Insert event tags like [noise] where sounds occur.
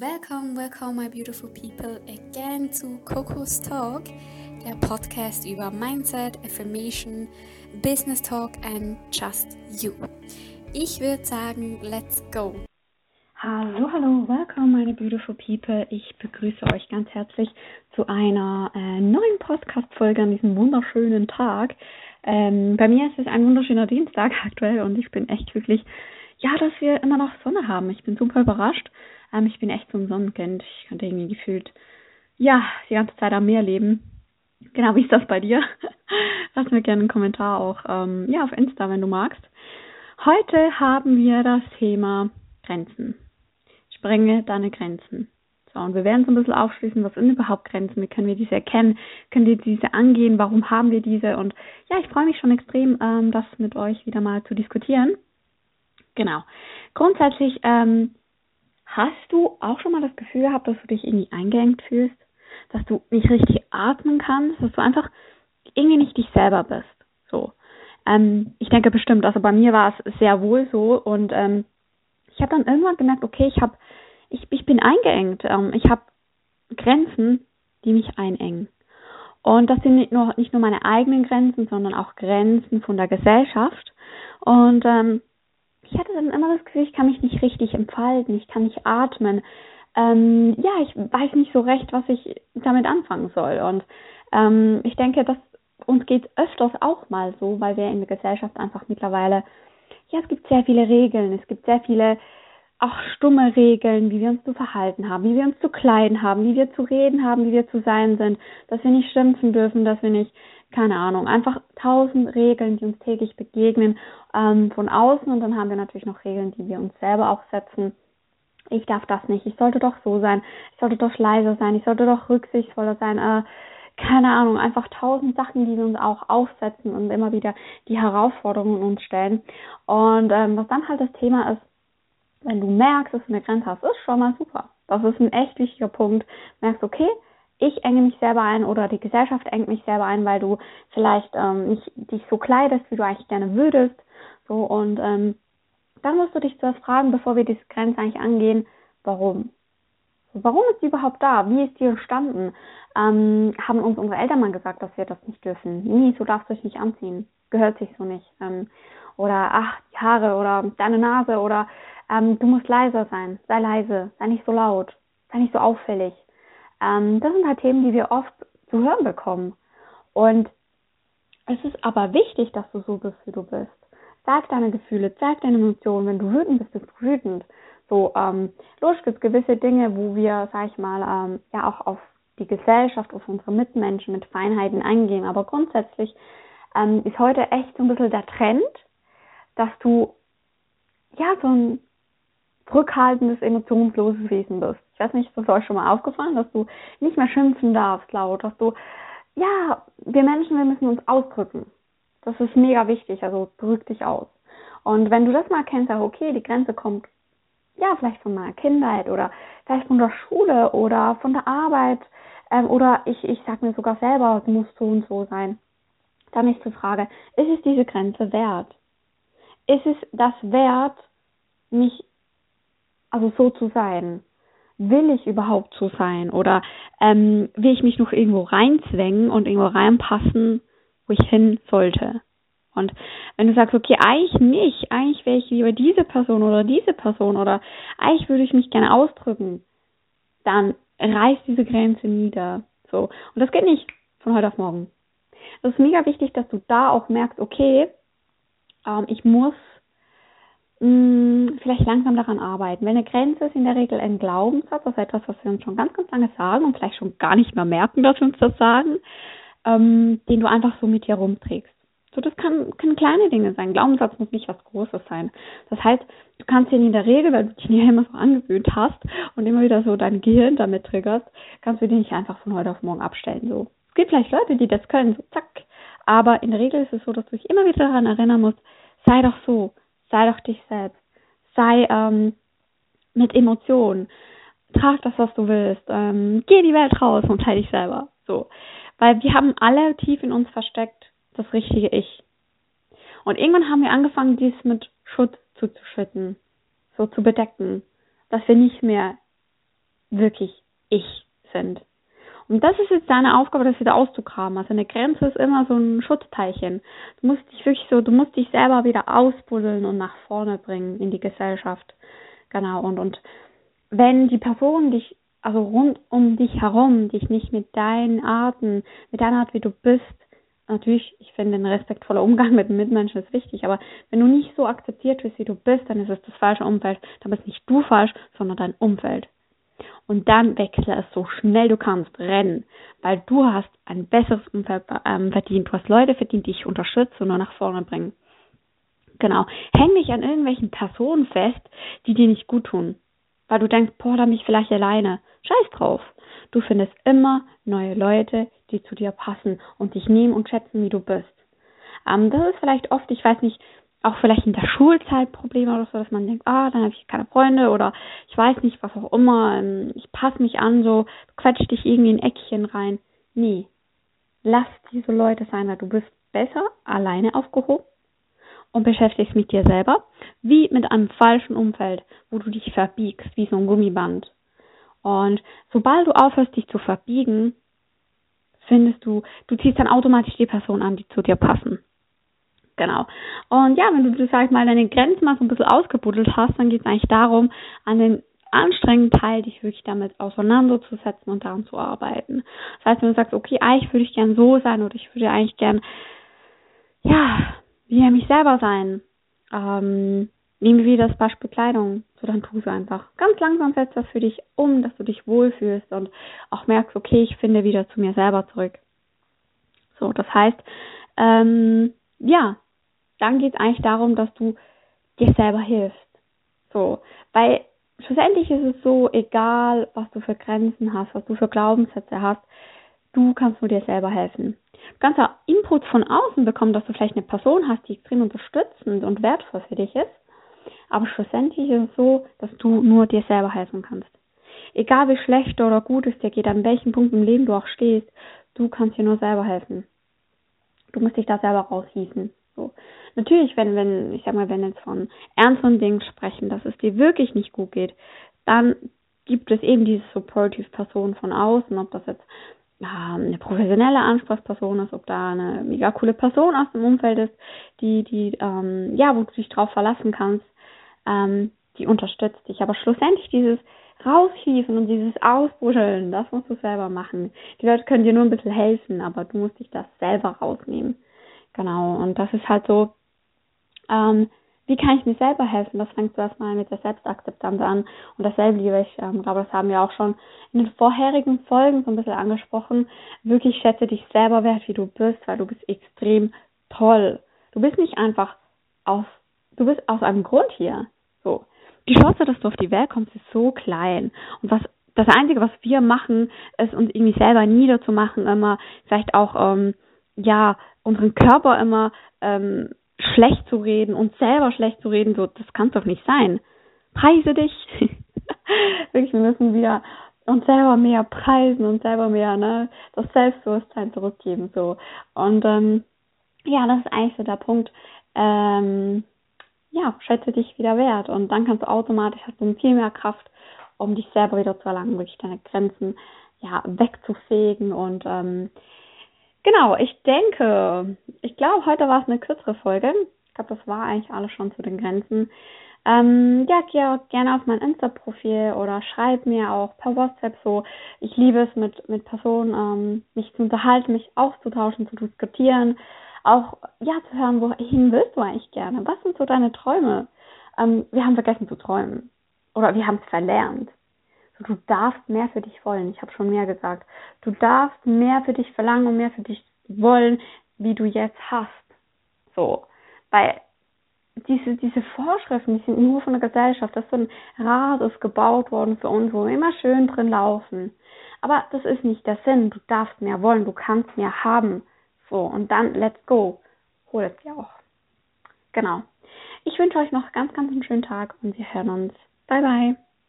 Welcome, welcome, my beautiful people, again to Coco's Talk, der Podcast über Mindset, Affirmation, Business Talk and Just You. Ich würde sagen, let's go. Hallo, hallo, welcome, meine beautiful people. Ich begrüße euch ganz herzlich zu einer äh, neuen Podcast-Folge an diesem wunderschönen Tag. Ähm, bei mir ist es ein wunderschöner Dienstag [laughs] aktuell und ich bin echt wirklich, ja, dass wir immer noch Sonne haben. Ich bin super überrascht. Ähm, ich bin echt so ein Sonnenkind. Ich könnte irgendwie gefühlt, ja, die ganze Zeit am Meer leben. Genau, wie ist das bei dir? [laughs] Lass mir gerne einen Kommentar auch, ähm, ja, auf Insta, wenn du magst. Heute haben wir das Thema Grenzen. Sprenge deine Grenzen. So, und wir werden so ein bisschen aufschließen, was sind überhaupt Grenzen, wie können wir diese erkennen, können wir diese angehen, warum haben wir diese und ja, ich freue mich schon extrem, ähm, das mit euch wieder mal zu diskutieren. Genau. Grundsätzlich ähm, Hast du auch schon mal das Gefühl gehabt, dass du dich irgendwie eingeengt fühlst? Dass du nicht richtig atmen kannst? Dass du einfach irgendwie nicht dich selber bist? So. Ähm, ich denke bestimmt, also bei mir war es sehr wohl so und ähm, ich habe dann irgendwann gemerkt, okay, ich habe, ich, ich bin eingeengt. Ähm, ich habe Grenzen, die mich einengen. Und das sind nicht nur, nicht nur meine eigenen Grenzen, sondern auch Grenzen von der Gesellschaft. Und ähm, ich hatte dann immer das Gefühl, ich kann mich nicht richtig entfalten, ich kann nicht atmen. Ähm, ja, ich weiß nicht so recht, was ich damit anfangen soll. Und ähm, ich denke, dass uns geht öfters auch mal so, weil wir in der Gesellschaft einfach mittlerweile, ja, es gibt sehr viele Regeln, es gibt sehr viele auch stumme Regeln, wie wir uns zu verhalten haben, wie wir uns zu kleiden haben, wie wir zu reden haben, wie wir zu sein sind, dass wir nicht schimpfen dürfen, dass wir nicht keine Ahnung, einfach tausend Regeln, die uns täglich begegnen ähm, von außen und dann haben wir natürlich noch Regeln, die wir uns selber auch setzen. Ich darf das nicht, ich sollte doch so sein, ich sollte doch leiser sein, ich sollte doch rücksichtsvoller sein, äh, keine Ahnung, einfach tausend Sachen, die wir uns auch aufsetzen und immer wieder die Herausforderungen uns stellen. Und ähm, was dann halt das Thema ist, wenn du merkst, dass du eine Grenze hast, ist schon mal super. Das ist ein echt wichtiger Punkt. Merkst, okay, ich enge mich selber ein oder die Gesellschaft engt mich selber ein, weil du vielleicht ähm, nicht dich so kleidest, wie du eigentlich gerne würdest. So und ähm, dann musst du dich zuerst fragen, bevor wir diese Grenze eigentlich angehen, warum? Warum ist die überhaupt da? Wie ist die entstanden? Ähm, haben uns unsere Eltern mal gesagt, dass wir das nicht dürfen? Nie, so darfst du dich nicht anziehen. Gehört sich so nicht. Ähm, oder ach, die Haare oder deine Nase oder ähm, du musst leiser sein. Sei leise, sei nicht so laut, sei nicht so auffällig. Ähm, das sind halt Themen, die wir oft zu hören bekommen. Und es ist aber wichtig, dass du so bist, wie du bist. Sag deine Gefühle, zeig deine Emotionen. Wenn du wütend bist, bist du wütend. So, ähm, logisch gibt es gewisse Dinge, wo wir, sag ich mal, ähm, ja auch auf die Gesellschaft, auf unsere Mitmenschen mit Feinheiten eingehen. Aber grundsätzlich ähm, ist heute echt so ein bisschen der Trend, dass du ja so ein zurückhaltendes, emotionsloses Wesen bist. Ich weiß nicht, ist das euch schon mal aufgefallen, dass du nicht mehr schimpfen darfst laut, dass du, ja, wir Menschen, wir müssen uns ausdrücken. Das ist mega wichtig, also drück dich aus. Und wenn du das mal kennst, sag, okay, die Grenze kommt, ja, vielleicht von meiner Kindheit oder vielleicht von der Schule oder von der Arbeit, ähm, oder ich, ich sag mir sogar selber, es muss so und so sein. Dann ist die Frage, ist es diese Grenze wert? Ist es das wert, mich also so zu sein? Will ich überhaupt so sein? Oder ähm, will ich mich noch irgendwo reinzwängen und irgendwo reinpassen, wo ich hin sollte? Und wenn du sagst, okay, eigentlich nicht, eigentlich wäre ich lieber diese Person oder diese Person oder eigentlich würde ich mich gerne ausdrücken, dann reißt diese Grenze nieder. So. Und das geht nicht von heute auf morgen. Es ist mega wichtig, dass du da auch merkst, okay, ähm, ich muss mh, mm, vielleicht langsam daran arbeiten. Weil eine Grenze ist in der Regel ein Glaubenssatz, also etwas, was wir uns schon ganz, ganz lange sagen und vielleicht schon gar nicht mehr merken, dass wir uns das sagen, ähm, den du einfach so mit dir rumträgst. So, das kann, können kleine Dinge sein. Glaubenssatz muss nicht was Großes sein. Das heißt, du kannst ihn in der Regel, weil du dich ja immer so angewöhnt hast und immer wieder so dein Gehirn damit triggerst, kannst du den nicht einfach von heute auf morgen abstellen. So. Es gibt vielleicht Leute, die das können, so zack. Aber in der Regel ist es so, dass du dich immer wieder daran erinnern musst, sei doch so, sei doch dich selbst. Sei ähm, mit Emotionen. Trag das, was du willst. Ähm, geh in die Welt raus und sei dich selber. So. Weil wir haben alle tief in uns versteckt das richtige Ich. Und irgendwann haben wir angefangen, dies mit Schutz zuzuschütten, so zu bedecken, dass wir nicht mehr wirklich ich sind. Und das ist jetzt deine Aufgabe, das wieder auszugraben. Also eine Grenze ist immer so ein Schutzteilchen. Du musst dich wirklich so, du musst dich selber wieder ausbuddeln und nach vorne bringen in die Gesellschaft. Genau. Und, und wenn die Person dich, also rund um dich herum, dich nicht mit deinen Arten, mit deiner Art, wie du bist, natürlich, ich finde, ein respektvoller Umgang mit Mitmenschen ist wichtig, aber wenn du nicht so akzeptiert wirst, wie du bist, dann ist es das falsche Umfeld. Dann bist nicht du falsch, sondern dein Umfeld und dann wechsle es so schnell du kannst, rennen, weil du hast ein besseres Umfeld ähm, verdient. Du hast Leute verdient, die dich unterstützen und nur nach vorne bringen. Genau. Häng dich an irgendwelchen Personen fest, die dir nicht gut tun. Weil du denkst, boah, da bin ich vielleicht alleine. Scheiß drauf. Du findest immer neue Leute, die zu dir passen und dich nehmen und schätzen, wie du bist. Ähm, das ist vielleicht oft, ich weiß nicht, auch vielleicht in der Schulzeit Probleme oder so, dass man denkt, ah, dann habe ich keine Freunde oder ich weiß nicht, was auch immer, ähm, ich passe mich an, so quetsch dich irgendwie in ein Eckchen rein. Nee. Lass diese Leute sein, weil du bist besser alleine aufgehoben und beschäftigst mit dir selber, wie mit einem falschen Umfeld, wo du dich verbiegst, wie so ein Gummiband. Und sobald du aufhörst, dich zu verbiegen, findest du, du ziehst dann automatisch die Person an, die zu dir passen. Genau. Und ja, wenn du, sag ich mal, deine Grenzen mal so ein bisschen ausgebuddelt hast, dann geht es eigentlich darum, an den anstrengenden Teil dich wirklich damit auseinanderzusetzen und daran zu arbeiten. Das heißt, wenn du sagst, okay, eigentlich würde ich gern so sein oder ich würde eigentlich gern, ja, wie mich selber sein, ähm, nehmen wir wieder das Beispiel Kleidung, so dann tu es einfach. Ganz langsam setzt das für dich um, dass du dich wohlfühlst und auch merkst, okay, ich finde wieder zu mir selber zurück. So, das heißt, ähm, ja, dann geht es eigentlich darum, dass du dir selber hilfst. So, weil schlussendlich ist es so, egal was du für Grenzen hast, was du für Glaubenssätze hast, du kannst nur dir selber helfen. Du kannst auch Input von außen bekommen, dass du vielleicht eine Person hast, die extrem unterstützend und wertvoll für dich ist. Aber schlussendlich ist es so, dass du nur dir selber helfen kannst. Egal wie schlecht oder gut es dir geht, an welchem Punkt im Leben du auch stehst, du kannst dir nur selber helfen. Du musst dich da selber raushießen. So. Natürlich, wenn, wenn, ich sag mal, wenn jetzt von ernsten Dingen sprechen, dass es dir wirklich nicht gut geht, dann gibt es eben diese supportive Person von außen, ob das jetzt ja, eine professionelle Ansprechperson ist, ob da eine mega coole Person aus dem Umfeld ist, die, die, ähm, ja, wo du dich drauf verlassen kannst, ähm, die unterstützt dich. Aber schlussendlich dieses Raushieven und dieses Ausbuddeln, das musst du selber machen. Die Leute können dir nur ein bisschen helfen, aber du musst dich das selber rausnehmen. Genau, und das ist halt so, ähm, wie kann ich mir selber helfen? Das fängt zuerst mal mit der Selbstakzeptanz an. Und dasselbe liebe ich, ähm, glaube, das haben wir auch schon in den vorherigen Folgen so ein bisschen angesprochen. Wirklich schätze dich selber wert, wie du bist, weil du bist extrem toll. Du bist nicht einfach aus, du bist aus einem Grund hier. So. Die Chance, dass du auf die Welt kommst, ist so klein. Und was das Einzige, was wir machen, ist uns irgendwie selber niederzumachen, immer vielleicht auch ähm, ja unseren Körper immer ähm, schlecht zu reden und selber schlecht zu reden, so das kann doch nicht sein. Preise dich. [laughs] Wirklich, wir müssen wieder uns selber mehr preisen und selber mehr ne das Selbstbewusstsein zurückgeben so und ähm, ja das ist eigentlich so der Punkt ähm, ja schätze dich wieder wert und dann kannst du automatisch hast du viel mehr Kraft um dich selber wieder zu erlangen wirklich deine Grenzen ja wegzufegen und ähm, Genau, ich denke, ich glaube, heute war es eine kürzere Folge. Ich glaube, das war eigentlich alles schon zu den Grenzen. Ähm, ja, geh auch gerne auf mein Insta-Profil oder schreib mir auch per WhatsApp so. Ich liebe es, mit, mit Personen ähm, mich zu unterhalten, mich auszutauschen, zu diskutieren. Auch, ja, zu hören, wohin willst du eigentlich gerne? Was sind so deine Träume? Ähm, wir haben vergessen zu träumen. Oder wir haben es verlernt. Du darfst mehr für dich wollen. Ich habe schon mehr gesagt. Du darfst mehr für dich verlangen und mehr für dich wollen, wie du jetzt hast. So. Weil diese, diese Vorschriften, die sind nur von der Gesellschaft. Das ist so ein Rad ist gebaut worden für uns, wo wir immer schön drin laufen. Aber das ist nicht der Sinn. Du darfst mehr wollen, du kannst mehr haben. So, und dann let's go. Hol es dir auch. Genau. Ich wünsche euch noch ganz, ganz einen schönen Tag und wir hören uns. Bye, bye.